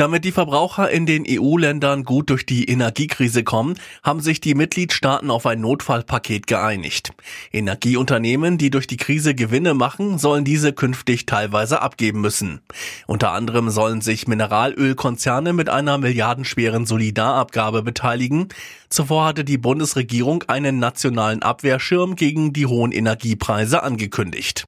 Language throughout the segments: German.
Damit die Verbraucher in den EU-Ländern gut durch die Energiekrise kommen, haben sich die Mitgliedstaaten auf ein Notfallpaket geeinigt. Energieunternehmen, die durch die Krise Gewinne machen, sollen diese künftig teilweise abgeben müssen. Unter anderem sollen sich Mineralölkonzerne mit einer milliardenschweren Solidarabgabe beteiligen. Zuvor hatte die Bundesregierung einen nationalen Abwehrschirm gegen die hohen Energiepreise angekündigt.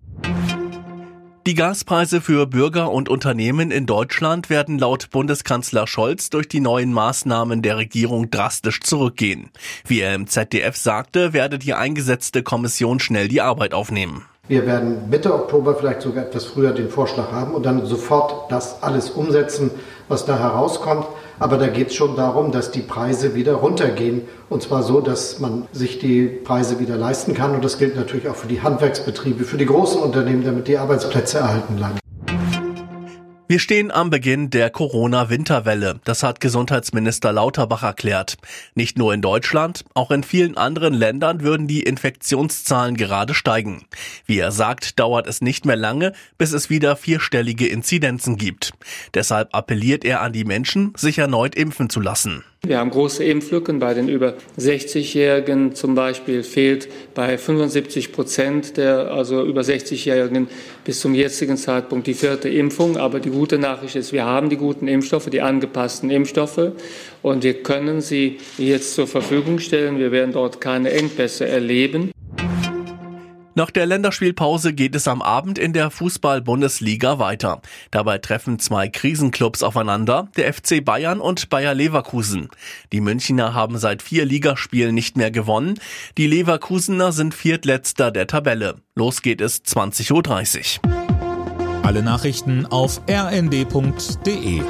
Die Gaspreise für Bürger und Unternehmen in Deutschland werden laut Bundeskanzler Scholz durch die neuen Maßnahmen der Regierung drastisch zurückgehen. Wie er im ZDF sagte, werde die eingesetzte Kommission schnell die Arbeit aufnehmen. Wir werden Mitte Oktober vielleicht sogar etwas früher den Vorschlag haben und dann sofort das alles umsetzen, was da herauskommt. Aber da geht es schon darum, dass die Preise wieder runtergehen. Und zwar so, dass man sich die Preise wieder leisten kann. Und das gilt natürlich auch für die Handwerksbetriebe, für die großen Unternehmen, damit die Arbeitsplätze erhalten bleiben. Wir stehen am Beginn der Corona-Winterwelle. Das hat Gesundheitsminister Lauterbach erklärt. Nicht nur in Deutschland, auch in vielen anderen Ländern würden die Infektionszahlen gerade steigen. Wie er sagt, dauert es nicht mehr lange, bis es wieder vierstellige Inzidenzen gibt. Deshalb appelliert er an die Menschen, sich erneut impfen zu lassen. Wir haben große Impflücken. Bei den über 60-Jährigen zum Beispiel fehlt bei 75 Prozent der also über 60-Jährigen bis zum jetzigen Zeitpunkt die vierte Impfung. Aber die gute Nachricht ist, wir haben die guten Impfstoffe, die angepassten Impfstoffe und wir können sie jetzt zur Verfügung stellen. Wir werden dort keine Engpässe erleben. Nach der Länderspielpause geht es am Abend in der Fußball-Bundesliga weiter. Dabei treffen zwei Krisenclubs aufeinander, der FC Bayern und Bayer Leverkusen. Die Münchner haben seit vier Ligaspielen nicht mehr gewonnen. Die Leverkusener sind Viertletzter der Tabelle. Los geht es 20.30 Uhr. Alle Nachrichten auf rnd.de